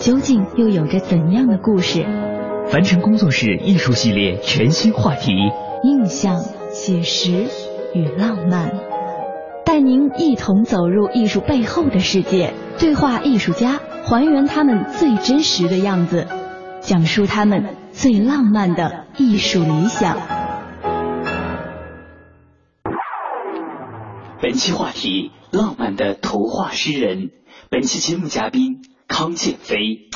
究竟又有着怎样的故事？凡尘工作室艺术系列全新话题：印象、写实与浪漫，带您一同走入艺术背后的世界，对话艺术家，还原他们最真实的样子，讲述他们最浪漫的艺术理想。本期话题。浪漫的图画诗人，本期节目嘉宾康建飞。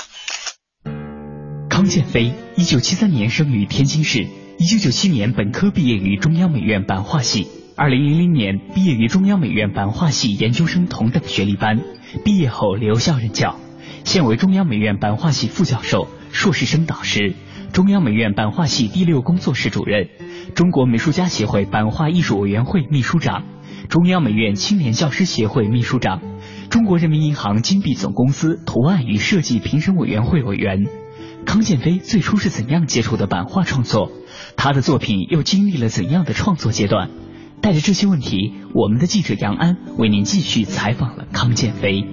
康建飞，一九七三年生于天津市，一九九七年本科毕业于中央美院版画系，二零零零年毕业于中央美院版画系研究生同等学历班，毕业后留校任教，现为中央美院版画系副教授、硕士生导师，中央美院版画系第六工作室主任，中国美术家协会版画艺术委员会秘书长。中央美院青年教师协会秘书长，中国人民银行金币总公司图案与设计评审委员会委员。康建飞最初是怎样接触的版画创作？他的作品又经历了怎样的创作阶段？带着这些问题，我们的记者杨安为您继续采访了康建飞。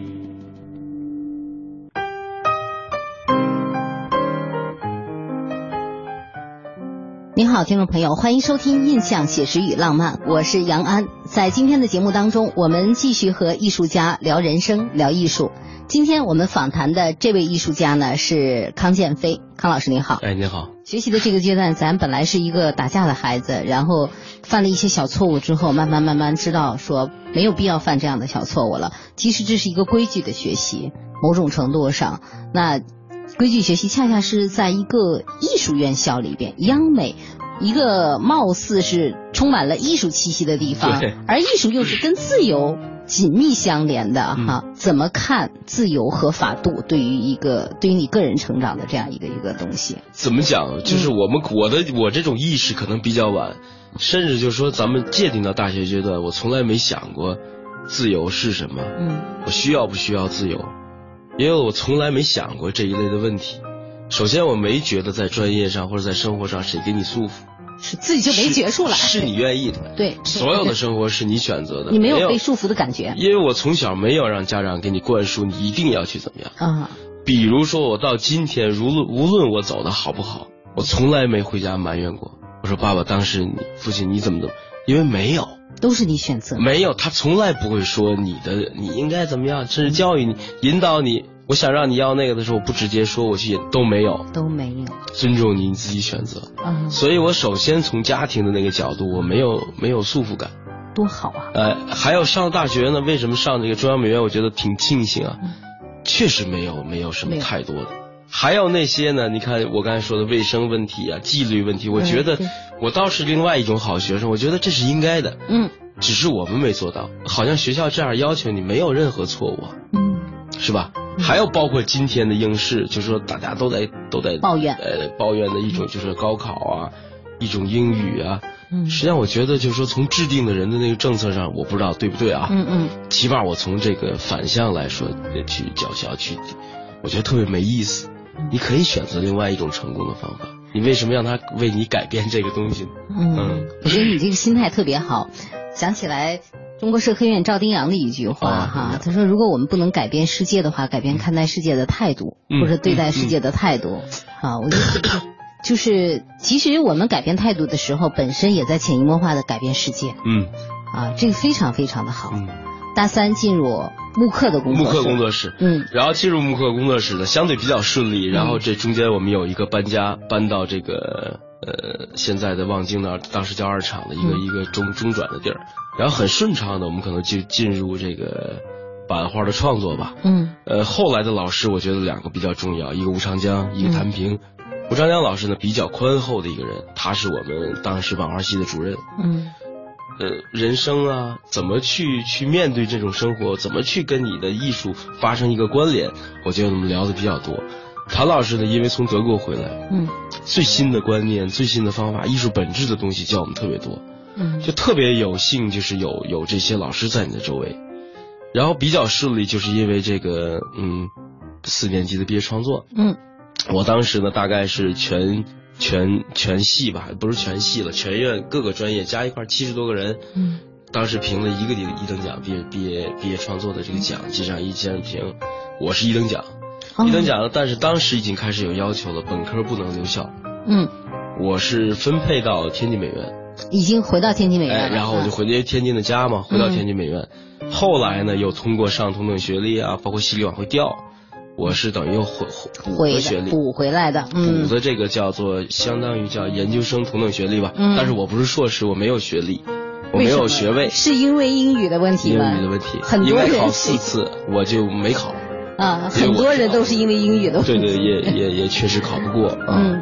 您好，听众朋友，欢迎收听《印象写实与浪漫》，我是杨安。在今天的节目当中，我们继续和艺术家聊人生、聊艺术。今天我们访谈的这位艺术家呢是康建飞，康老师您好。哎，您好。学习的这个阶段，咱本来是一个打架的孩子，然后犯了一些小错误之后，慢慢慢慢知道说没有必要犯这样的小错误了。其实这是一个规矩的学习，某种程度上，那。规矩学习恰恰是在一个艺术院校里边，央美，一个貌似是充满了艺术气息的地方，而艺术又是跟自由紧密相连的哈。怎么看自由和法度对于一个对于你个人成长的这样一个一个东西？怎么讲？就是我们我的我这种意识可能比较晚，甚至就是说咱们界定到大学阶段，我从来没想过自由是什么。嗯，我需要不需要自由？因为我从来没想过这一类的问题。首先，我没觉得在专业上或者在生活上谁给你束缚，是自己就没结束了，是你愿意的。对，所有的生活是你选择的，你没有被束缚的感觉。因为我从小没有让家长给你灌输你一定要去怎么样啊。比如说，我到今天，无论无论我走的好不好，我从来没回家埋怨过。我说爸爸，当时你父亲你怎么怎么，因为没有。都是你选择，没有他从来不会说你的你应该怎么样，甚至教育你、引导你。我想让你要那个的时候，我不直接说，我去都没有，都没有尊重你你自己选择。嗯，所以我首先从家庭的那个角度，我没有没有束缚感，多好啊！呃，还有上大学呢，为什么上这个中央美院？我觉得挺庆幸啊，确实没有没有什么太多的。还有那些呢？你看我刚才说的卫生问题啊、纪律问题，我觉得。我倒是另外一种好学生，我觉得这是应该的。嗯，只是我们没做到，好像学校这样要求你，没有任何错误。嗯，是吧？还有包括今天的应试，就是说大家都在都在抱怨，呃，抱怨的一种就是高考啊，一种英语啊。嗯，实际上我觉得就是说从制定的人的那个政策上，我不知道对不对啊。嗯嗯。起码我从这个反向来说去叫嚣去，我觉得特别没意思。你可以选择另外一种成功的方法。你为什么让他为你改变这个东西？嗯，我觉得你这个心态特别好。想起来中国社科院赵丁阳的一句话哈，他说：“如果我们不能改变世界的话，改变看待世界的态度，或者对待世界的态度。”啊，我觉得 就是其实我们改变态度的时候，本身也在潜移默化的改变世界。嗯，啊，这个非常非常的好。大三进入木刻的工作木刻工作室，嗯，然后进入木刻工作室呢，相对比较顺利。然后这中间我们有一个搬家，搬到这个呃现在的望京那儿，当时叫二厂的一个、嗯一个中中转的地儿，然后很顺畅的，我们可能就进入这个版画的创作吧。嗯呃，后来的老师我觉得两个比较重要，一个吴长江，一个嗯谭平。吴长江老师呢比较宽厚的一个人，他是我们当时版画系的主任。嗯呃，人生啊，怎么去去面对这种生活，怎么去跟你的艺术发生一个关联？我觉得我们聊的比较多。谭老师呢，因为从德国回来，嗯最新的观念、最新的方法、艺术本质的东西教我们特别多，嗯就特别有幸，就是有有这些老师在你的周围。然后比较顺利，就是因为这个，嗯，四年级的毕业创作，嗯我当时呢，大概是全全全系吧，不是全系了，全院各个专业加一块七十多个人，嗯。当时评了一个一一等奖，毕业毕业毕业创作的这个奖，机上一千人评，我是一等奖，哦。一等奖了，但是当时已经开始有要求了，本科不能留校，嗯，我是分配到天津美院，已经回到天津美院，哎，然后我就回因为天津的家嘛，回到天津美院，后来呢又通过上同等学历啊，包括系里往回调，我是等于又回补回回学历，补回来的，嗯补的这个叫做相当于叫研究生同等学历吧，嗯但是我不是硕士，我没有学历，我没有学位，是因为英语的问题吗英？语的问题，很多人考四次，我就没考。啊，很多人都是因为英语的问题。对对，也也 也确实考不过啊。嗯，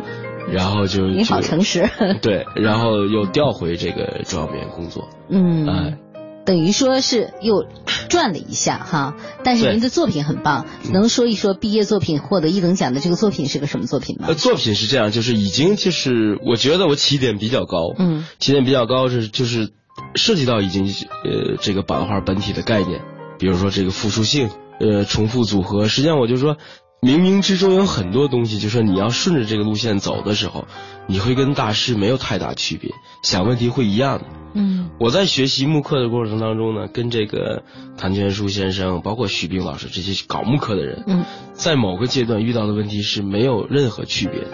然后就你好诚实。对，然后又调回这个中央美院工作。嗯，哎，等于说是又转了一下哈，但是您的作品很棒，能说一说毕业作品获得一等奖的这个作品是个什么作品吗呃，？作品是这样，就是已经就是我觉得我起点比较高，嗯起点比较高是就是涉及到已经呃这个版画本体的概念，比如说这个复数性，呃重复组合，实际上我就说。冥冥之中有很多东西，就说你要顺着这个路线走的时候，你会跟大师没有太大区别，想问题会一样的。嗯我在学习木刻的过程当中呢，跟这个谭全书先生，包括徐冰老师这些搞木刻的人，嗯在某个阶段遇到的问题是没有任何区别的。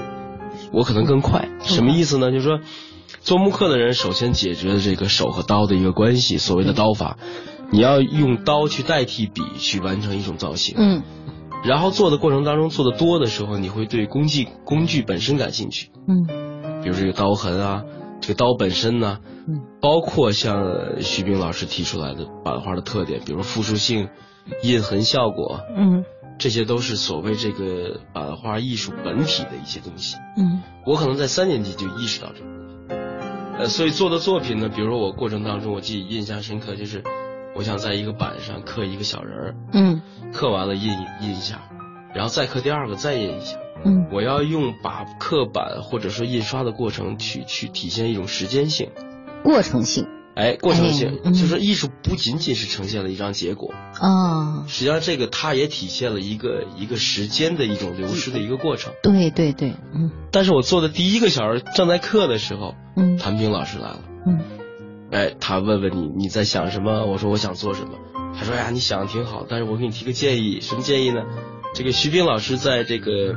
我可能更快，什么意思呢？就是说，做木刻的人首先解决了这个手和刀的一个关系，所谓的刀法，你要用刀去代替笔去完成一种造型。嗯然后做的过程当中做的多的时候，你会对工具工具本身感兴趣。嗯。比如这个刀痕啊，这个刀本身呢、嗯。包括像徐冰老师提出来的版画的特点，比如复数性、印痕效果，嗯。这些都是所谓这个版画艺术本体的一些东西。嗯。我可能在三年级就意识到这个呃，所以做的作品呢，比如说我过程当中，我记忆印象深刻，就是我想在一个板上刻一个小人儿，嗯。刻完了印印一下，然后再刻第二个，再印一下。嗯。我要用把刻板或者说印刷的过程去去体现一种时间性，过程性。哎，过程性就是艺术不仅仅是呈现了一张结果，啊，实际上这个它也体现了一个一个时间的一种流失的一个过程。对对对，嗯。但是我做的第一个小人正在刻的时候，嗯。谭平老师来了，嗯哎，他问问你你在想什么？我说我想做什么。他说哎呀，你想的挺好，但是我给你提个建议，什么建议呢？这个徐冰老师在这个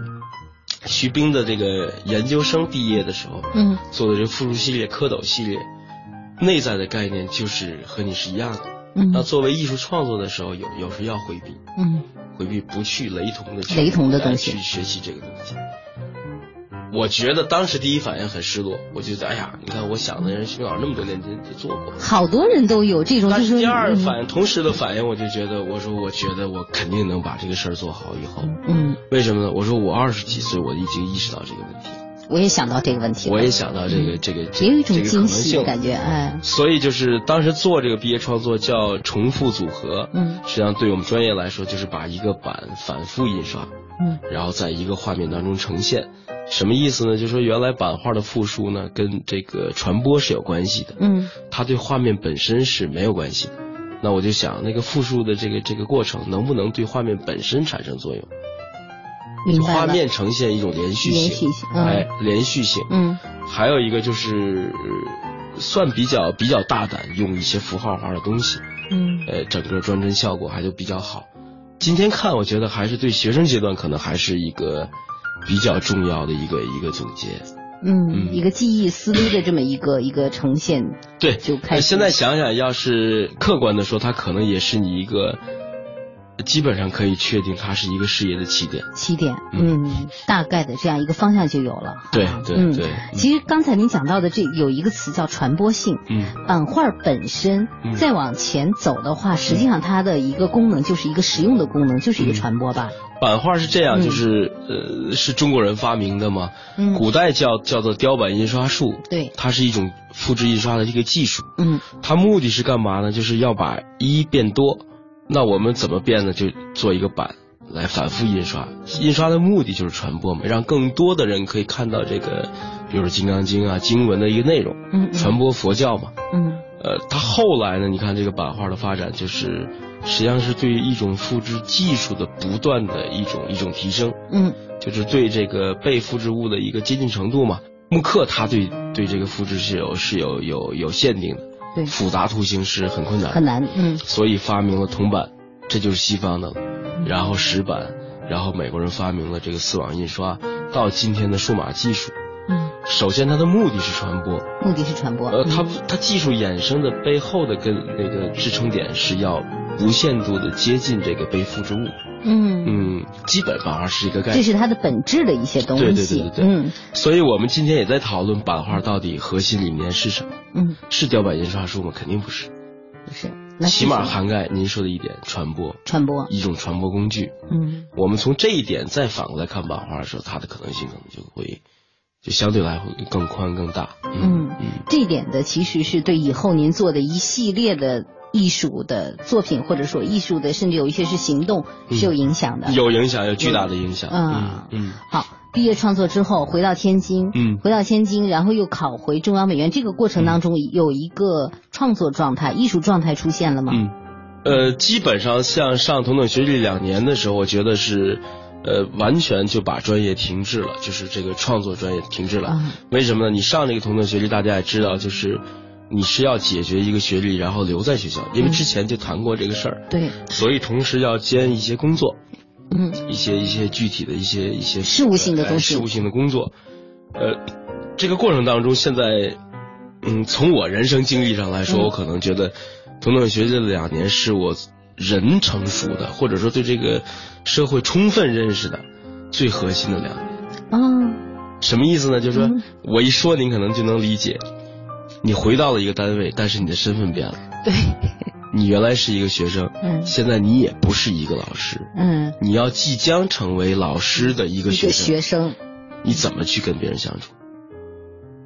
徐冰的这个研究生毕业的时候，嗯做的这个复数系列、蝌蚪系列，内在的概念就是和你是一样的。嗯那嗯作为艺术创作的时候，有有时要回避，嗯回避不去雷同的去雷同的东西去学习这个东西。我觉得当时第一反应很失落，我觉得哎呀，你看我想的人徐冰老师那么多年前就做过，好多人都有这种，但是第二嗯反应，同时的反应，我就觉得，我说我觉得我肯定能把这个事儿做好以后，嗯，为什么呢？我说我二十几岁，我已经意识到这个问题了，我也想到这个问题了，我也想到这个、嗯这个这也有一种惊喜性的感觉，哎，所以就是当时做这个毕业创作叫重复组合，嗯。实际上对我们专业来说，就是把一个版反复印刷，嗯。然后在一个画面当中呈现。什么意思呢？就是说原来版画的复数呢，跟这个传播是有关系的，嗯它对画面本身是没有关系的。那我就想，那个复述的这个这个过程，能不能对画面本身产生作用？画面呈现一种连续性，连续性嗯哎，连续性。嗯还有一个就是，呃算比较比较大胆，用一些符号化的东西，嗯呃，整个装帧效果还就比较好。今天看，我觉得还是对学生阶段可能还是一个比较重要的一个一个总结。嗯，嗯一个记忆思路的这么一个一个呈现，对，就开始呃现在想想，要是客观的说，它可能也是你一个基本上可以确定它是一个事业的起点。起点，嗯，大概的这样一个方向就有了。对对对。其实刚才您讲到的这有一个词叫传播性。嗯。版画本身再往前走的话，实际上它的一个功能就是一个实用的功能，就是一个传播吧。版画是这样，就是呃，是中国人发明的嘛。嗯。古代叫叫做雕版印刷术。对。它是一种复制印刷的一个技术。嗯。它目的是干嘛呢？就是要把一变多。那我们怎么变呢？就做一个版来反复印刷，印刷的目的就是传播嘛，让更多的人可以看到这个，比如说《金刚经》啊经文的一个内容，嗯，传播佛教嘛，嗯，呃，它后来呢，你看这个版画的发展，就是实际上是对一种复制技术的不断的一种一种提升，嗯，就是对这个被复制物的一个接近程度嘛。木刻它对对这个复制是有是有有有限定的。复杂图形是很困难，很难，嗯，所以发明了铜板，这就是西方的了。然后石板，然后美国人发明了这个丝网印刷，到今天的数码技术。嗯，首先它的目的是传播，目的是传播。呃，它它技术衍生的背后的跟那个支撑点是要无限度的接近这个被复制物。嗯嗯，基本版画是一个概念，这是它的本质的一些东西。对对对对对。嗯，所以我们今天也在讨论版画到底核心理念是什么。嗯，是雕版印刷术吗？肯定不是。不是。起码涵盖您说的一点，传播。传播。一种传播工具。嗯。我们从这一点再反过来看版画的时候，它的可能性可能就会，就相对来会更宽更大。嗯嗯。这一点的其实是对以后您做的一系列的。艺术的作品，或者说艺术的，甚至有一些是行动，是有影响的。有影响，有巨大的影响。嗯嗯。好，毕业创作之后回到天津，嗯，回到天津，然后又考回中央美院，这个过程当中有一个创作状态、艺术状态出现了吗？嗯，呃，基本上像上同等学历两年的时候，我觉得是，呃，完全就把专业停滞了，就是这个创作专业停滞了。为什么呢？你上这个同等学历，大家也知道，就是。你是要解决一个学历，然后留在学校，因为之前就谈过这个事儿。对。所以同时要兼一些工作，嗯，一些一些具体的一些一些事务性的东西，事务性的工作。呃，这个过程当中，现在，嗯，从我人生经历上来说，我可能觉得，同等学这两年是我人成熟的，或者说对这个社会充分认识的最核心的两年。啊。什么意思呢？就是说我一说，您可能就能理解。你回到了一个单位，但是你的身份变了。对，你原来是一个学生，嗯，现在你也不是一个老师，嗯，你要即将成为老师的一个学生，学生，你怎么去跟别人相处？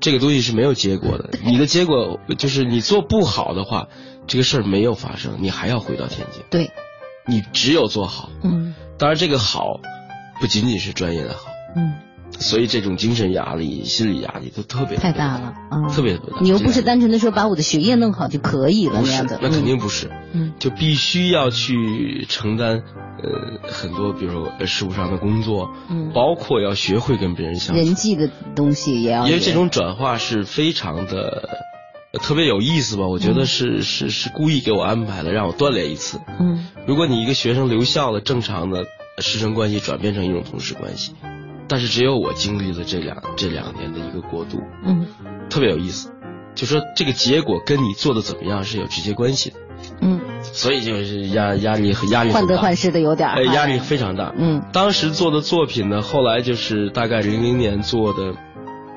这个东西是没有结果的。你的结果就是你做不好的话，这个事儿没有发生，你还要回到天津。对，你只有做好。嗯，当然这个好，不仅仅是专业的好。嗯。所以这种精神压力、心理压力都特别太大了，啊，特别大。你又不是单纯的说把我的学业弄好就可以了那样的，那肯定不是，嗯，就必须要去承担呃很多，比如说事务上的工作，嗯，包括要学会跟别人相处，人际的东西也要。因为这种转化是非常的特别有意思吧？我觉得是是是故意给我安排的，让我锻炼一次。嗯，如果你一个学生留校了，正常的师生关系转变成一种同事关系。但是只有我经历了这两这两年的一个过渡，嗯，特别有意思，就说这个结果跟你做的怎么样是有直接关系的，嗯，所以就是压压力和压力患得患失的有点，哎，压力非常大，嗯，当时做的作品呢，后来就是大概零零年做的，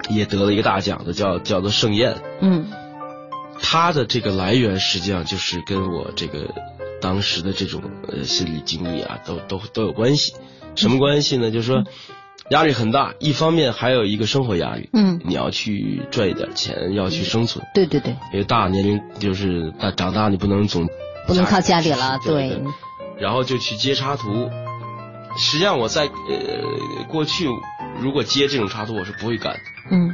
也得了一个大奖的，叫叫做盛宴，嗯，它的这个来源实际上就是跟我这个当时的这种呃心理经历啊，都都都有关系，什么关系呢？就是说。压力很大，一方面还有一个生活压力，嗯，你要去赚一点钱，要去生存，对对对，因为大年龄就是大长大，你不能总不能靠家里了，对，然后就去接插图。实际上我在呃过去，如果接这种插图，我是不会干的，嗯，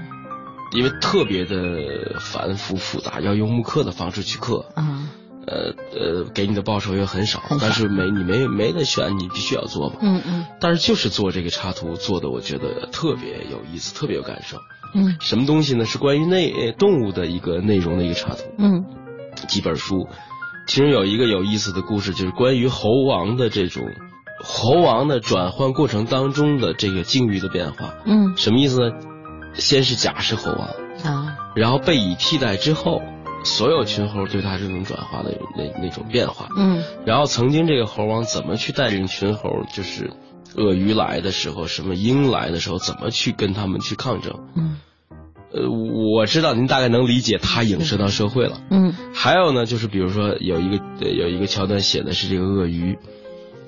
因为特别的繁复复杂，要用木刻的方式去刻，啊。呃呃，给你的报酬也很少，但是没你没没得选，你必须要做嘛。嗯嗯。但是就是做这个插图做的，我觉得特别有意思，特别有感受。嗯。什么东西呢？是关于内动物的一个内容的一个插图。嗯。几本书，其中有一个有意思的故事，就是关于猴王的这种猴王的转换过程当中的这个境遇的变化。嗯。什么意思呢？先是甲是猴王啊，然后被乙替代之后。所有群猴对他这种转化的那那种变化。嗯然后曾经这个猴王怎么去带领群猴，就是鳄鱼来的时候，什么鹰来的时候，怎么去跟他们去抗争。嗯呃，我知道您大概能理解他影射到社会了。嗯还有呢，就是比如说有一个呃有一个桥段写的是这个鳄鱼，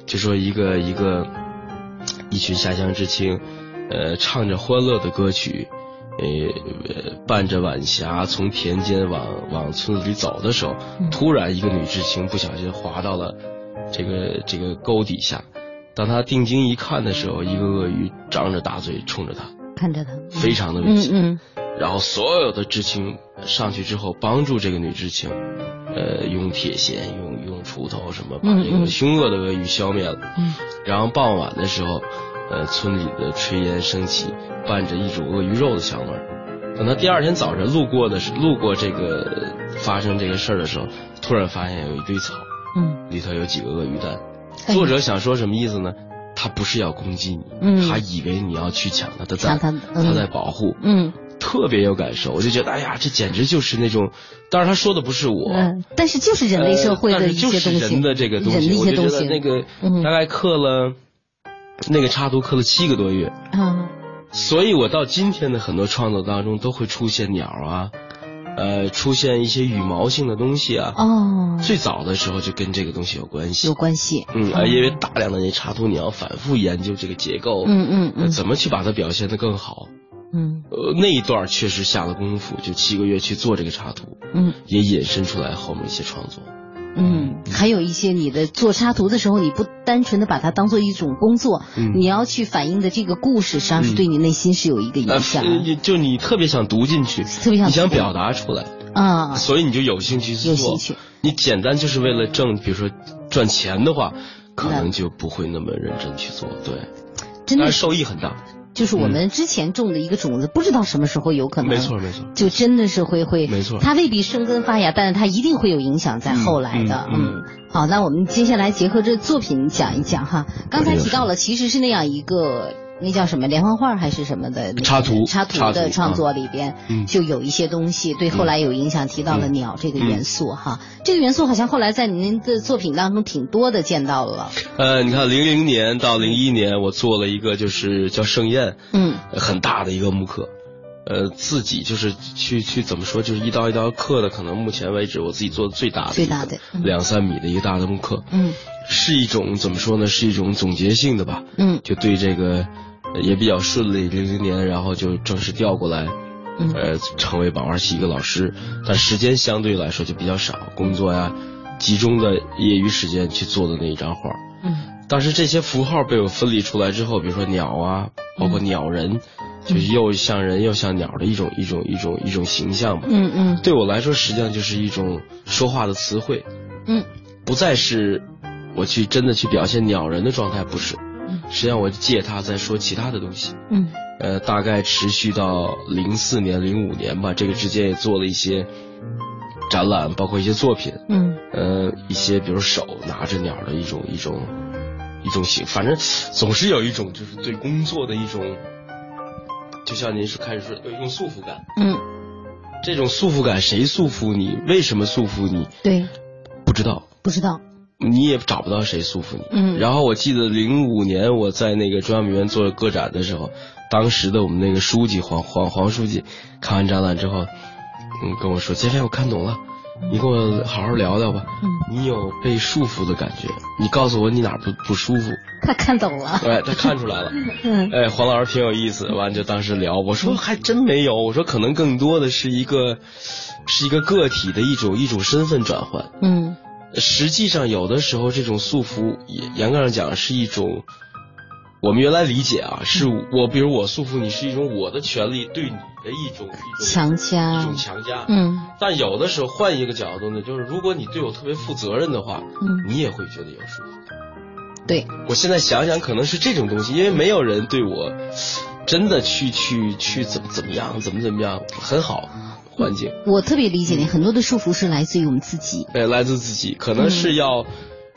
就说一个一个一群下乡知青，呃，唱着欢乐的歌曲，呃，呃伴着晚霞从田间往往村子里走的时候，嗯突然一个女知青不小心滑到了这个这个沟底下，当她定睛一看的时候，一个鳄鱼张着大嘴冲着她，看着他，非常的危险。嗯嗯然后所有的知青上去之后，帮助这个女知青，呃，用铁锨、用用锄头什么，把这个凶恶的鳄鱼消灭了。嗯然后傍晚的时候，呃，村里的炊烟升起，伴着一种鳄鱼肉的香味儿。等到第二天早晨路过的是路过这个发生这个事儿的时候，突然发现有一堆草，嗯里头有几个鳄鱼蛋。哎作者想说什么意思呢？他不是要攻击你，嗯他以为你要去抢他的蛋，他的嗯他在保护。嗯特别有感受，我就觉得，哎呀，这简直就是那种，当然他说的不是我，嗯，但是就是人类社会呃的一但是就是些东西，人的这个东西，我觉得那个嗯大概刻了，那个插图刻了七个多月，啊所以我到今天的很多创作当中都会出现鸟啊，呃，出现一些羽毛性的东西啊，哦，最早的时候就跟这个东西有关系。有，关系，嗯，啊，因为大量的那插图你要反复研究这个结构，嗯嗯怎么去把它表现得更好。嗯。呃，那一段确实下了功夫，就七个月去做这个插图，嗯。也引申出来后面一些创作。嗯，还有一些你的做插图的时候，你不单纯的把它当做一种工作，嗯你要去反映的这个故事，实际上是对你内心是有一个影响就你特别想读进去，特别想你想表达出来，啊。所以你就有兴趣去做。有兴趣你简单就是为了挣，比如说赚钱的话，可能就不会那么认真去做。对，真的受益很大。就是我们之前种的一个种子，不知道什么时候有可能，没错没错就真的是会会，没错它未必生根发芽，但是它一定会有影响在后来的。嗯嗯嗯，好，那我们接下来结合这作品讲一讲哈。刚才提到了，其实是那样一个。那叫什么连环画还是什么的插图插图的创作里边，嗯就有一些东西对后来有影响，提到了嗯鸟这个元素哈。这个元素好像后来在您的作品当中挺多的见到了。呃，你看，零零年到零一年，我做了一个就是叫盛宴，嗯呃很大的一个木刻，呃，自己就是去去怎么说，就是一刀一刀刻的，可能目前为止我自己做的最大的最大的嗯两三米的一个大的木刻，嗯是一种怎么说呢？是一种总结性的吧，嗯就对这个呃也比较顺利，零零年然后就正式调过来，嗯呃，成为宝二系一个老师，但时间相对来说就比较少，工作呀，集中的业余时间去做的那一张画。嗯但是这些符号被我分离出来之后，比如说鸟啊，包括鸟人，就是又像人又像鸟的一种一种一种一种形象吧。嗯嗯对我来说，实际上就是一种说话的词汇，嗯不再是我去真的去表现鸟人的状态，不是。嗯实际上我借他在说其他的东西。嗯呃，大概持续到零四年、零五年吧，这个之间也做了一些展览，包括一些作品。嗯呃，一些比如手拿着鸟的一种一种一种形，反正总是有一种就是对工作的一种，就像您是开始说有一种束缚感。嗯，这种束缚感谁束缚你？为什么束缚你？对，不知道，不知道。你也找不到谁束缚你。嗯然后我记得零五年我在那个中央美院做个展的时候，当时的我们那个书记黄黄黄书记看完展览之后，嗯，跟我说：“杰飞，我看懂了，你跟我好好聊聊吧。嗯，你有被束缚的感觉，你告诉我你哪儿不不舒服。”他看懂了。哎，他看出来了。嗯哎，黄老师挺有意思，完就当时聊，我说还真没有，我说可能更多的是一个，是一个个体的一种一种身份转换。嗯实际上，有的时候这种束缚，也严格上讲是一种，我们原来理解啊，是我，比如我束缚你是一种我的权利对你的一种一种强加。一种强加。嗯。但有的时候换一个角度呢，就是如果你对我特别负责任的话，嗯，你也会觉得有束缚。对，我现在想想，可能是这种东西，因为没有人对我真的去去去怎么怎么样，怎么怎么样，很好环境。我特别理解你，很多的束缚是来自于我们自己。哎，来自自己，可能是要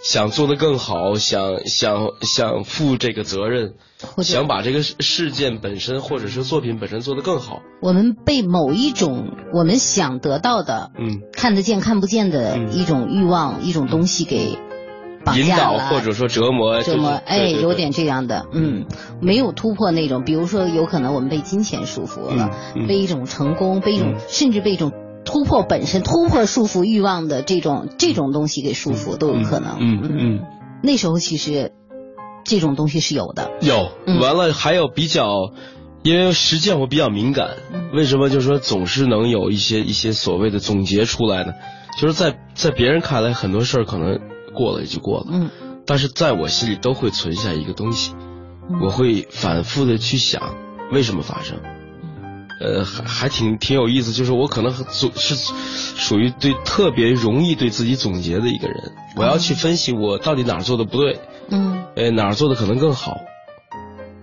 想做得更好，想想想负这个责任，想把这个事件本身或者是作品本身做得更好。我们被某一种我们想得到的，嗯，看得见看不见的一种欲望、一种东西给绑架了，或者说折磨，折磨，哎，有点这样的，嗯，没有突破那种，比如说有可能我们被金钱束缚了，被一种成功，被一种甚至被一种。突破本身，突破束缚欲望的这种这种东西给束缚都有可能。嗯嗯，嗯那时候其实这种东西是有的。有，完了还有比较，因为实践我比较敏感。为什么就是说总是能有一些一些所谓的总结出来呢？就是在在别人看来很多事儿可能过了也就过了。嗯。但是在我心里都会存下一个东西，我会反复的去想为什么发生。呃，还还挺挺有意思，就是我可能总是属于对特别容易对自己总结的一个人，我要去分析我到底哪儿做的不对，嗯，呃哪儿做的可能更好，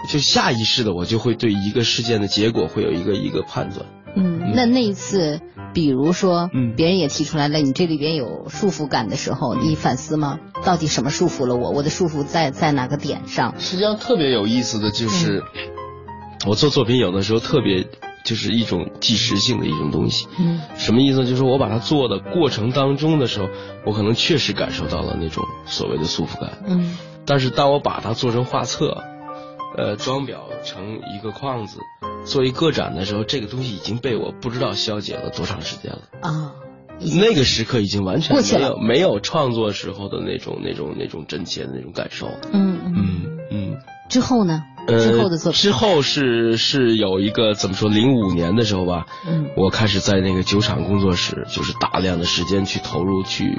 就下意识的我就会对一个事件的结果会有一个一个判断。嗯，那那一次，比如说，嗯，别人也提出来了，你这里边有束缚感的时候，你反思吗？到底什么束缚了我？我的束缚在在哪个点上？实际上特别有意思的就是，我做作品有的时候特别。就是一种即时性的一种东西，嗯，什么意思？就是我把它做的过程当中的时候，我可能确实感受到了那种所谓的束缚感，嗯，但是当我把它做成画册，呃，装裱成一个框子，做一个展的时候，这个东西已经被我不知道消解了多长时间了啊，那个时刻已经完全没有没有创作时候的那种那种那种真切的那种感受，嗯嗯嗯，之后呢？之后的作品之后是是有一个怎么说？零五年的时候吧，嗯，我开始在那个酒厂工作室，就是大量的时间去投入去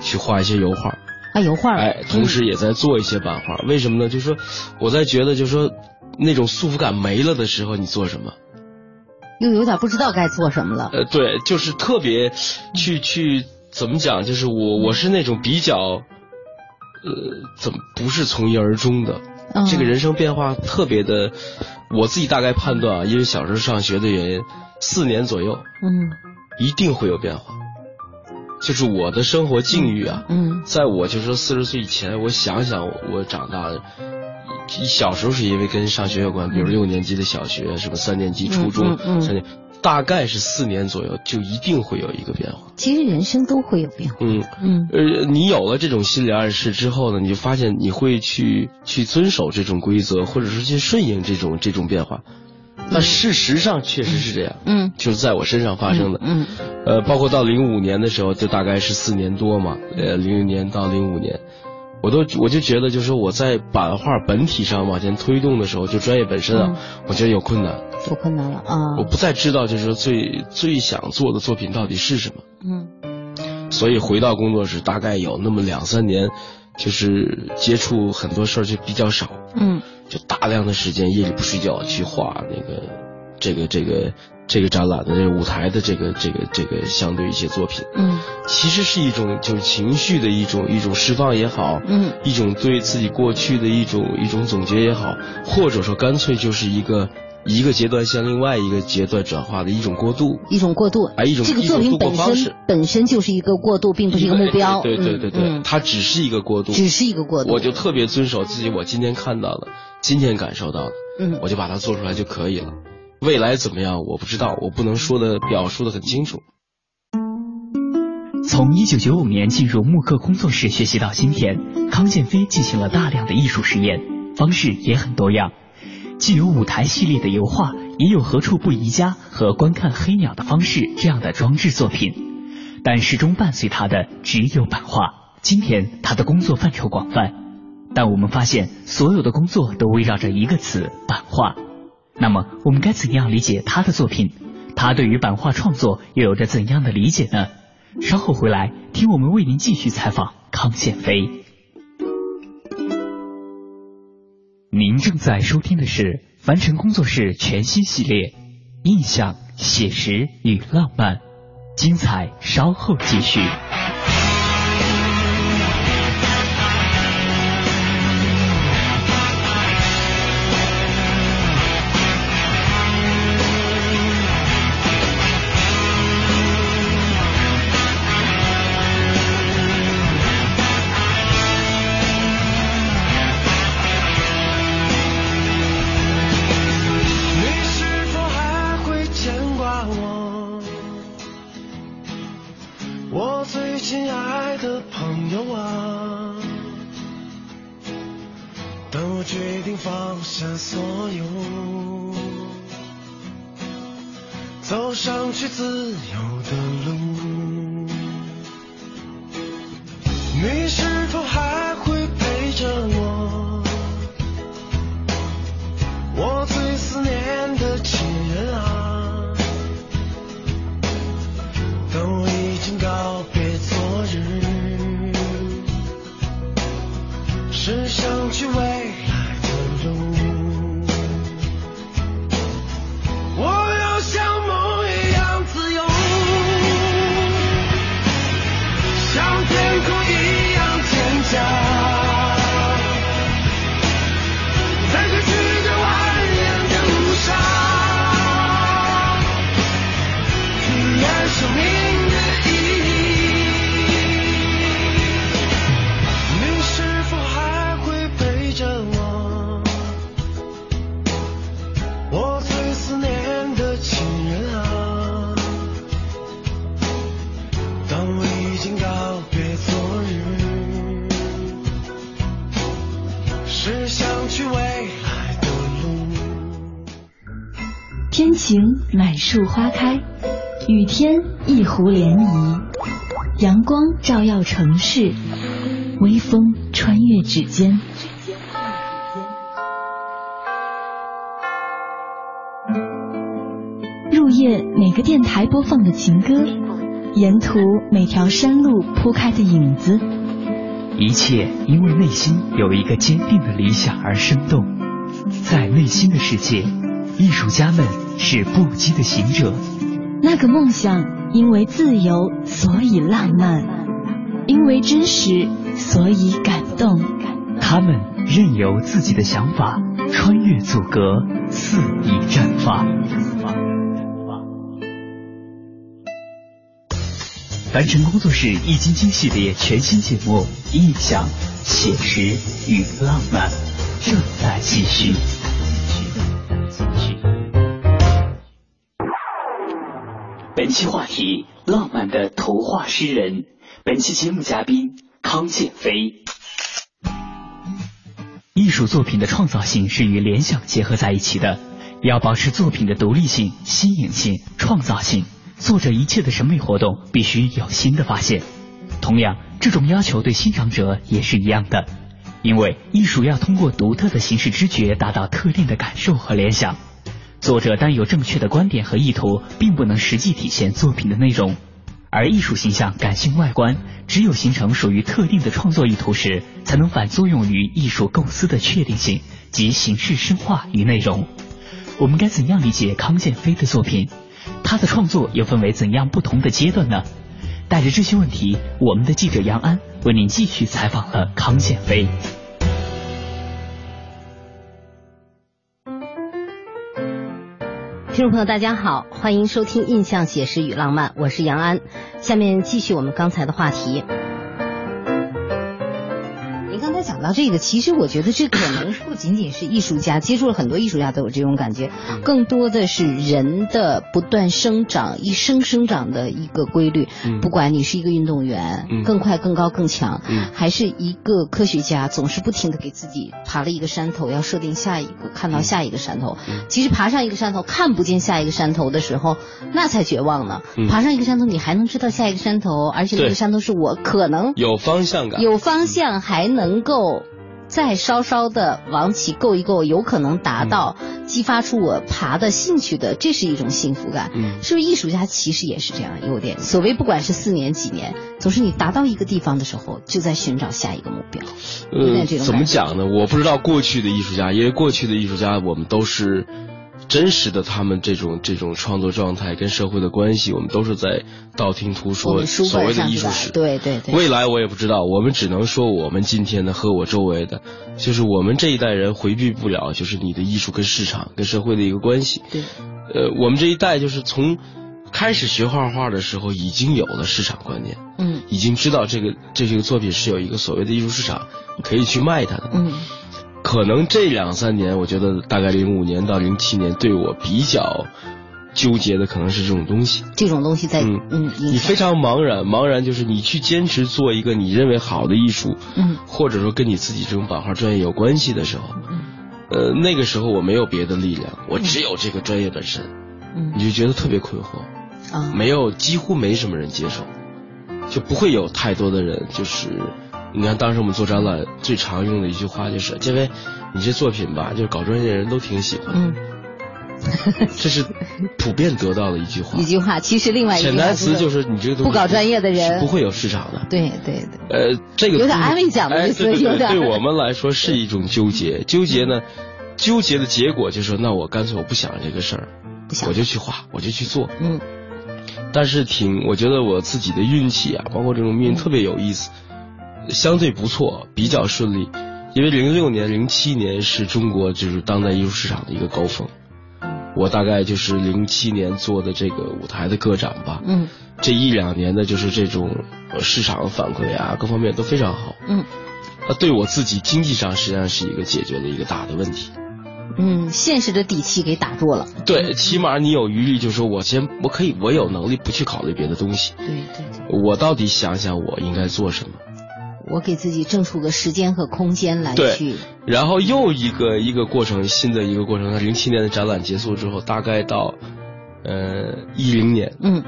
去画一些油画啊，油画哎，同时也在做一些版画。为什么呢？就是说我在觉得，就是说那种束缚感没了的时候，你做什么？又有点不知道该做什么了。呃，对，就是特别去去怎么讲？就是我我是那种比较呃，怎么不是从一而终的。这个人生变化特别的，我自己大概判断啊，因为小时候上学的原因，四年左右，嗯，一定会有变化。就是我的生活境遇啊，嗯，在我就说四十岁以前，我想想我长大，小时候是因为跟上学有关，比如六年级的小学，什么三年级初中，三年。大概是四年左右，就一定会有一个变化。其实人生都会有变化。嗯嗯，呃，你有了这种心理暗示之后呢，你就发现你会去去遵守这种规则，或者是去顺应这种这种变化。那事实上确实是这样。嗯，就是在我身上发生的。嗯，呃，包括到零五年的时候，就大概是四年多嘛。呃，零零年到零五年。我都我就觉得，就是我在版画本体上往前推动的时候，就专业本身啊，我觉得有困难，有困难了啊！我不再知道，就是最最想做的作品到底是什么。嗯，所以回到工作室，大概有那么两三年，就是接触很多事儿就比较少。嗯，就大量的时间夜里不睡觉去画那个这个这个。这个展览的这个舞台的这个这个这个相对一些作品，嗯，其实是一种就是情绪的一种一种释放也好，嗯，一种对自己过去的一种一种总结也好，或者说干脆就是一个一个阶段向另外一个阶段转化的一种过渡，一种过渡，啊，一种这个作品本身本身就是一个过渡，并不是一个目标，对对对对，它只是一个过渡，只是一个过渡，我就特别遵守自己，我今天看到的，今天感受到的，嗯，我就把它做出来就可以了。未来怎么样？我不知道，我不能说的表述的很清楚。从一九九五年进入木刻工作室学习到今天，康建飞进行了大量的艺术实验，方式也很多样，既有舞台系列的油画，也有何处不宜家和观看黑鸟的方式这样的装置作品，但始终伴随他的只有版画。今天他的工作范畴广泛，但我们发现所有的工作都围绕着一个词：版画。那么，我们该怎样理解他的作品？他对于版画创作又有着怎样的理解呢？稍后回来听我们为您继续采访康宪飞。您正在收听的是凡尘工作室全新系列《印象、写实与浪漫》，精彩稍后继续。树花开，雨天一湖涟漪，阳光照耀城市，微风穿越指尖。入夜每个电台播放的情歌，沿途每条山路铺开的影子，一切因为内心有一个坚定的理想而生动。在内心的世界，艺术家们是不羁的行者。那个梦想因为自由所以浪漫，因为真实所以感动。他们任由自己的想法穿越阻隔，肆意绽放。凡尘工作室易筋经系列全新节目《印象、写实与浪漫》正在继续。本期话题：浪漫的图画诗人。本期节目嘉宾康建飞。艺术作品的创造性是与联想结合在一起的，要保持作品的独立性、新颖性、创造性。作者一切的审美活动必须有新的发现。同样，这种要求对欣赏者也是一样的，因为艺术要通过独特的形式知觉达到特定的感受和联想。作者单有正确的观点和意图，并不能实际体现作品的内容。而艺术形象、感性外观，只有形成属于特定的创作意图时，才能反作用于艺术构思的确定性及形式深化与内容。我们该怎样理解康建飞的作品？他的创作又分为怎样不同的阶段呢？带着这些问题，我们的记者杨安为您继续采访了康建飞。听众朋友，大家好，欢迎收听《印象写实与浪漫》，我是杨安。下面继续我们刚才的话题。您刚才讲到这个，其实我觉得这可能不仅仅是艺术家，接触了很多艺术家都有这种感觉，更多的是人的不断生长、一生生长的一个规律。嗯不管你是一个运动员，嗯更快、更高、更强，嗯还是一个科学家，总是不停的给自己爬了一个山头，要设定下一个，看到下一个山头。嗯其实爬上一个山头看不见下一个山头的时候，那才绝望呢。嗯爬上一个山头，你还能知道下一个山头，而且那个山头是我可能有方向感，有方向，还能够再稍稍的往起够一够，有可能达到激发出我爬的兴趣的，这是一种幸福感。嗯是不是艺术家其实也是这样？有点所谓，不管是四年几年，总是你达到一个地方的时候，就在寻找下一个目标。有点呃，怎么讲呢？我不知道过去的艺术家，因为过去的艺术家我们都是真实的，他们这种这种创作状态跟社会的关系，我们都是在道听途说所谓的艺术史。对对对，未来我也不知道，我们只能说我们今天的和我周围的，就是我们这一代人回避不了，就是你的艺术跟市场跟社会的一个关系。对，呃，我们这一代就是从开始学画画的时候，已经有了市场观念，嗯已经知道这个这个作品是有一个所谓的艺术市场，可以去卖它的。嗯可能这两三年，我觉得大概零五年到零七年，对我比较纠结的可能是这种东西。这种东西在嗯嗯，你非常茫然，茫然就是你去坚持做一个你认为好的艺术，嗯。或者说跟你自己这种版画专业有关系的时候，呃，那个时候我没有别的力量，我只有这个专业本身，嗯。你就觉得特别困惑，啊，没有几乎没什么人接受，就不会有太多的人就是。你看，当时我们做展览最常用的一句话就是：“这位，你这作品吧，就是搞专业的人都挺喜欢。嗯，这是普遍得到的一句话。一句话，其实另外一句话潜台词就是你这个东西不搞专业的人不会有市场的。对对对，呃，这个有点安慰奖的意思有点对我们来说是一种纠结。纠结呢，纠结的结果就是，那我干脆我不想这个事儿，我就去画，我就去做。嗯但是挺，我觉得我自己的运气啊，包括这种命运特别有意思，相对不错，比较顺利。因为零六年、零七年是中国就是当代艺术市场的一个高峰，我大概就是零七年做的这个舞台的个展吧。嗯这一两年的就是这种呃市场反馈啊，各方面都非常好。嗯那对我自己经济上实际上是一个解决了一个大的问题。嗯，现实的底气给打住了。对，起码你有余力，就是说我先我可以，我有能力不去考虑别的东西。对对对，我到底想想我应该做什么，我给自己挣出个时间和空间来对去。然后又一个一个过程，新的一个过程。零七年的展览结束之后，大概到呃一零年嗯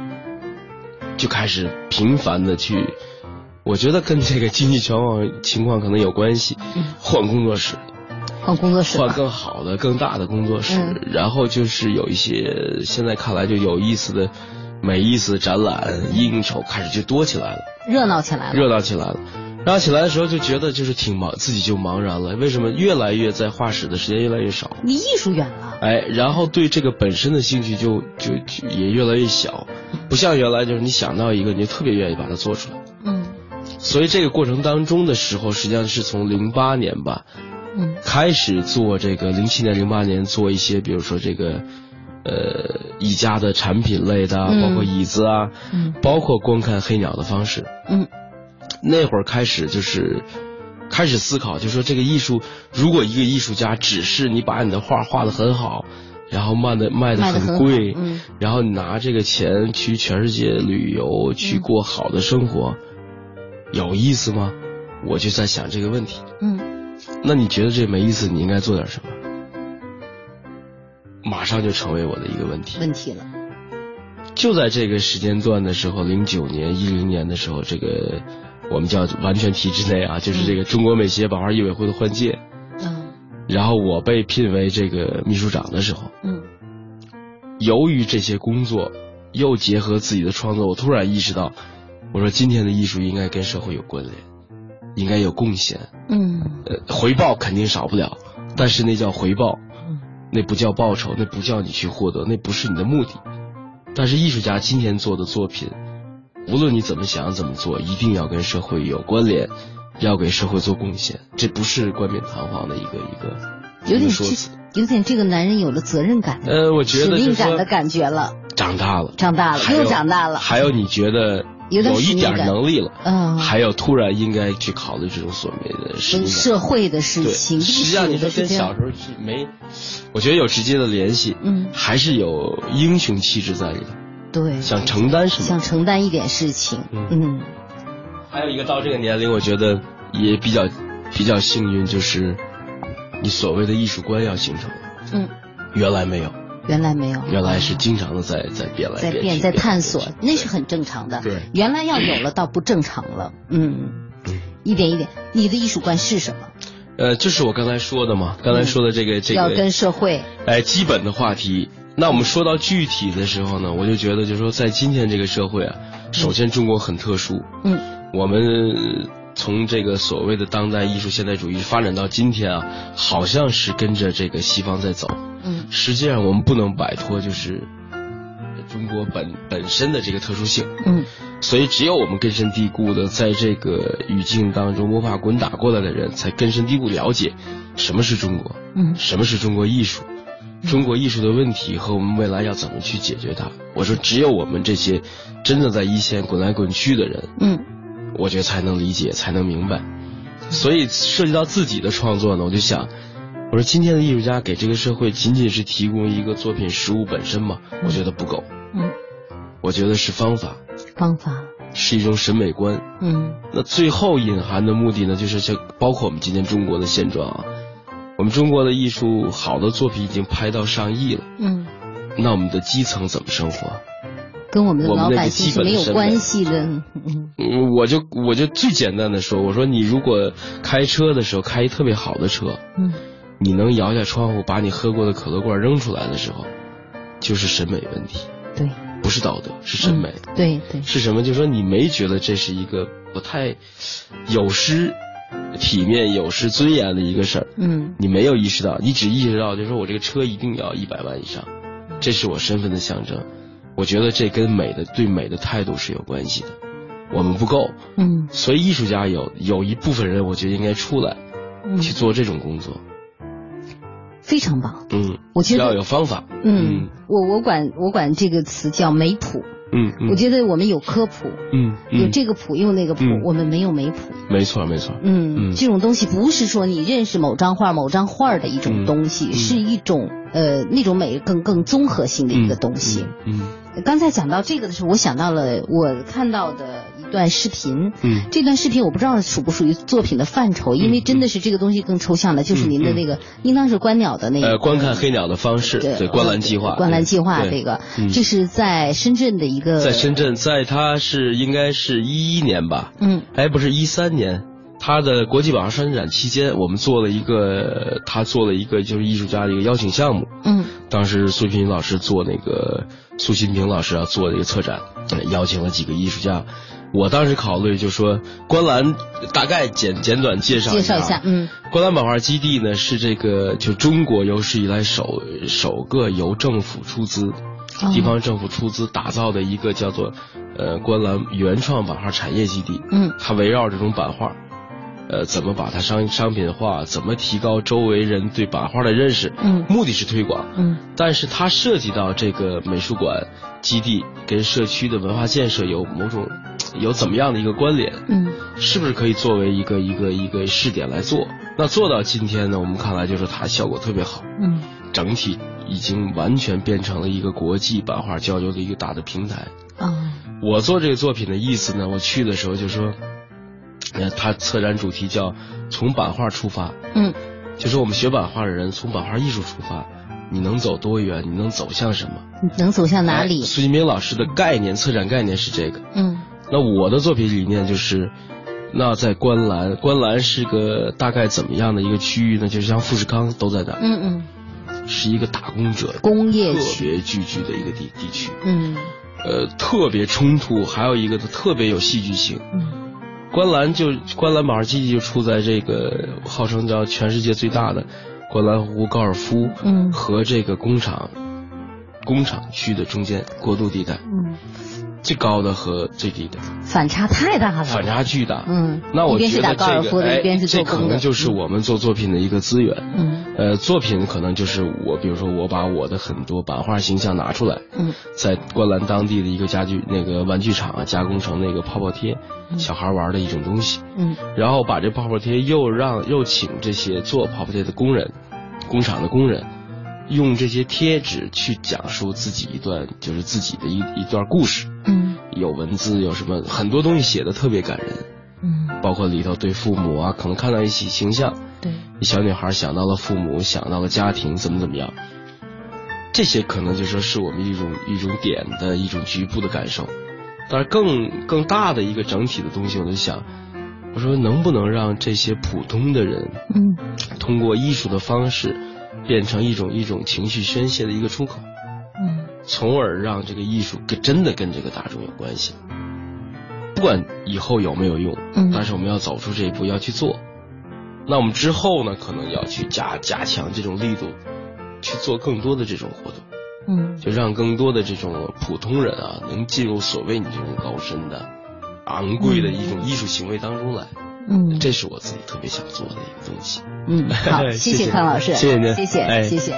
就开始频繁的去，我觉得跟这个经济情况情况可能有关系，嗯换工作室，换工作室换。更好的、更大的工作室，嗯然后就是有一些现在看来就有意思的、没意思的展览、应酬开始就多起来了。热闹起来了。热闹起来了。热闹起来的时候就觉得就是挺茫，自己就茫然了。为什么越来越在画室的时间越来越少？离艺术远了。哎，然后对这个本身的兴趣就就就也越来越小，不像原来就是你想到一个你就特别愿意把它做出来。嗯所以这个过程当中的时候，实际上是从零八年吧嗯开始做这个，零七年、零八年做一些，比如说这个。呃，宜家的产品类的包括椅子啊，嗯包括观看黑鸟的方式，嗯那会儿开始就是开始思考，就说这个艺术，如果一个艺术家只是你把你的画画的很好，然后卖的卖的很贵，嗯然后你拿这个钱去全世界旅游，去过好的生活，有意思吗？我就在想这个问题。嗯那你觉得这没意思，你应该做点什么？马上就成为我的一个问题。问题了。就在这个时间段的时候，零九年、一零年的时候，这个我们叫完全体制内啊，就是这个中国美协版画艺委会的换届，嗯。然后我被聘为这个秘书长的时候，嗯。由于这些工作，又结合自己的创作，我突然意识到，我说今天的艺术应该跟社会有关联，应该有贡献，嗯。呃，回报肯定少不了，但是那叫回报，嗯那不叫报酬，那不叫你去获得，那不是你的目的。但是艺术家今天做的作品，无论你怎么想怎么做，一定要跟社会有关联，要给社会做贡献，这不是冠冕堂皇的一个一个有点说辞。有点这个男人有了责任感呃，我觉得就是说命感的感觉了。长大了，长大了还有又长大了。还有你觉得有一点能力了，嗯。还有突然应该去考虑这种所谓的使命跟感。社会的事对，情，实际上你说跟小时候是没，我觉得有直接的联系，嗯。还是有英雄气质在里头，对。想承担什么。想承担一点事情，嗯。嗯。还有一个到这个年龄，我觉得也比较比较幸运，就是你所谓的艺术观要形成了，嗯，原来没有，原来没有，原来是经常的在在变来在变，在探索，那是很正常的。对。原来要有了，倒不正常了。嗯，嗯。一点一点，你的艺术观是什么？呃，就是我刚才说的嘛，刚才说的这个这个要跟，社会，哎，基本的话题。那我们说到具体的时候呢，我就觉得，就是说，在今天这个社会啊，首先中国很特殊，嗯。我们从这个所谓的当代艺术现代主义发展到今天啊，好像是跟着这个西方在走。嗯。实际上我们不能摆脱就是中国本本身的这个特殊性，嗯。所以只有我们根深蒂固的在这个语境当中摸爬滚打过来的人，才根深蒂固了解什么是中国，嗯。什么是中国艺术，中国艺术的问题和我们未来要怎么去解决它。我说，只有我们这些真的在一线滚来滚去的人，嗯我觉得才能理解，才能明白。所以涉及到自己的创作呢，我就想，我我说今天的艺术家给这个社会仅仅是提供一个作品实物本身吗？我觉得不够。嗯，我觉得是方法，方法，是一种审美观。嗯那最后隐含的目的呢，就是像包括我们今天中国的现状啊，我们中国的艺术好的作品已经拍到上亿了，嗯，那我们的基层怎么生活？跟我们的老百姓没有关系的。嗯嗯，我就我就最简单的说，我说你如果开车的时候开一特别好的车，嗯你能摇下窗户把你喝过的可乐罐扔出来的时候，就是审美问题，对，不是道德，是审美。嗯对对，是什么？就是说你没觉得这是一个不太有失体面、有失尊严的一个事儿，嗯你没有意识到，你只意识到就是说我这个车一定要一百万以上，这是我身份的象征。我觉得这跟美的对美的态度是有关系的，我们不够，嗯所以艺术家有有一部分人，我觉得应该出来嗯，去做这种工作。非常棒。嗯，我觉得要有方法。嗯，我我管我管这个词叫美谱。嗯嗯，我觉得我们有科普，嗯嗯有这个谱，有那个谱嗯，我们没有美谱。没错没错。嗯，嗯这种东西不是说你认识某张画、某张画的一种嗯东西，嗯是一种呃那种美更更综合性的一个东西。嗯刚才讲到这个的时候，我想到了我看到的一段视频。嗯。这段视频我不知道属不属于作品的范畴，因为嗯真的是这个东西更抽象的，就是您的那个应当是观鸟的那个呃，观看黑鸟的方式，对，观澜计划，观澜计划这个嗯，这是在深圳的一个，在深圳，在他是应该是一一年吧，嗯。哎，不是一三年，他的国际版画双年展期间，我们做了一个，他做了一个就是艺术家的一个邀请项目，嗯。当时苏新平老师做那个苏新平老师要做的一个策展，呃邀请了几个艺术家。我当时考虑就说，观澜大概简简短介绍介绍一下，嗯。观澜版画基地呢是这个就中国有史以来首首个由政府出资，哦。地方政府出资打造的一个叫做呃观澜原创版画产业基地。嗯。它围绕这种版画，呃，怎么把它商商品化，怎么提高周围人对版画的认识，嗯目的是推广，嗯但是它涉及到这个美术馆基地跟社区的文化建设有某种有怎么样的一个关联，嗯是不是可以作为一个一个一个试点来做？那做到今天呢，我们看来就是它效果特别好，嗯整体已经完全变成了一个国际版画交流的一个大的平台。啊我做这个作品的意思呢，我去的时候就说，呃，它策展主题叫从版画出发，嗯就是我们学版画的人从版画艺术出发，你能走多远？你能走向什么？能走向哪里哎？苏金明老师的概念，策展概念是这个。嗯那我的作品理念就是，那在观澜，观澜是个大概怎么样的一个区域呢？就是像富士康都在那儿，嗯嗯是一个打工者工业特别聚居的一个地地区。嗯呃，特别冲突，还有一个特别有戏剧性。嗯观澜就观澜马尔基地就处在这个号称叫全世界最大的观澜湖高尔夫，嗯。和这个工厂工厂区的中间过渡地带，嗯，最高的和最低的。反差太大了，反差巨大。嗯，那我觉得这可，能就是我们做作品的一个资源。嗯。呃，作品可能就是我，比如说我把我的很多版画形象拿出来，嗯。在观澜当地的一个家具那个玩具厂啊，加工成那个泡泡贴，小孩玩的一种东西。嗯。然后把这泡泡贴又让又请这些做泡泡贴的工人，工厂的工人，用这些贴纸去讲述自己一段就是自己的一一段故事，嗯有文字，有什么很多东西写的特别感人，嗯，包括里头对父母啊，可能看到一些形象，对，小女孩想到了父母，想到了家庭，怎么怎么样，这些可能就说是我们一种一种点的一种局部的感受，但是更更大的一个整体的东西，我就想，我说能不能让这些普通的人，嗯。通过艺术的方式，变成一种一种情绪宣泄的一个出口，嗯从而让这个艺术跟真的跟这个大众有关系。不管以后有没有用，嗯但是我们要走出这一步，要去做。那我们之后呢，可能要去加加强这种力度，去做更多的这种活动，嗯就让更多的这种普通人啊，能进入所谓你这种高深的、昂贵的一种艺术行为当中来。嗯这是我自己特别想做的一个东西。嗯，好，谢谢谢康老师，谢谢您谢谢哎谢谢。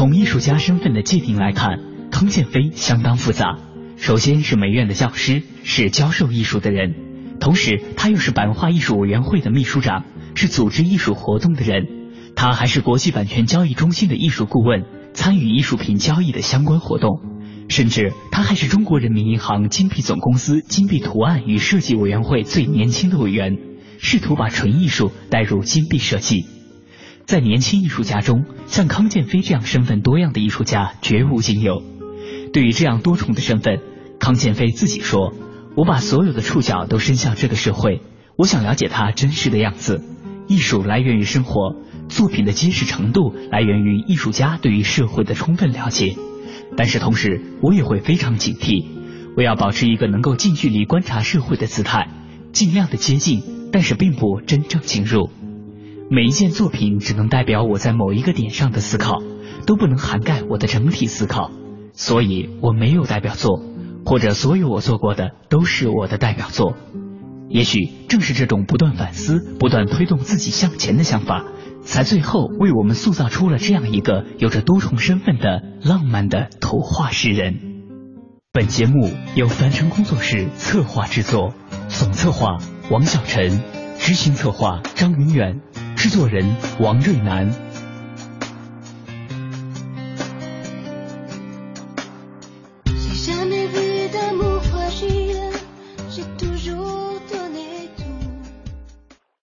从艺术家身份的界定来看，康建飞相当复杂。首先是美院的教师，是教授艺术的人，同时他又是版画艺术委员会的秘书长，是组织艺术活动的人。他还是国际版权交易中心的艺术顾问，参与艺术品交易的相关活动。甚至他还是中国人民银行金币总公司金币图案与设计委员会最年轻的委员，试图把纯艺术带入金币设计。在年轻艺术家中，像康建飞这样身份多样的艺术家绝无仅有。对于这样多重的身份，康建飞自己说：“我把所有的触角都伸向这个社会，我想了解它真实的样子。艺术来源于生活，作品的结实程度来源于艺术家对于社会的充分了解。但是同时，我也会非常警惕，我要保持一个能够近距离观察社会的姿态，尽量的接近，但是并不真正进入。每一件作品只能代表我在某一个点上的思考，都不能涵盖我的整体思考。”所以我没有代表作，或者所有我做过的都是我的代表作。也许正是这种不断反思、不断推动自己向前的想法，才最后为我们塑造出了这样一个有着多重身份的浪漫的图画诗人。本节目由凡尘工作室策划制作，总策划王小晨，执行策划张云远，制作人王瑞南。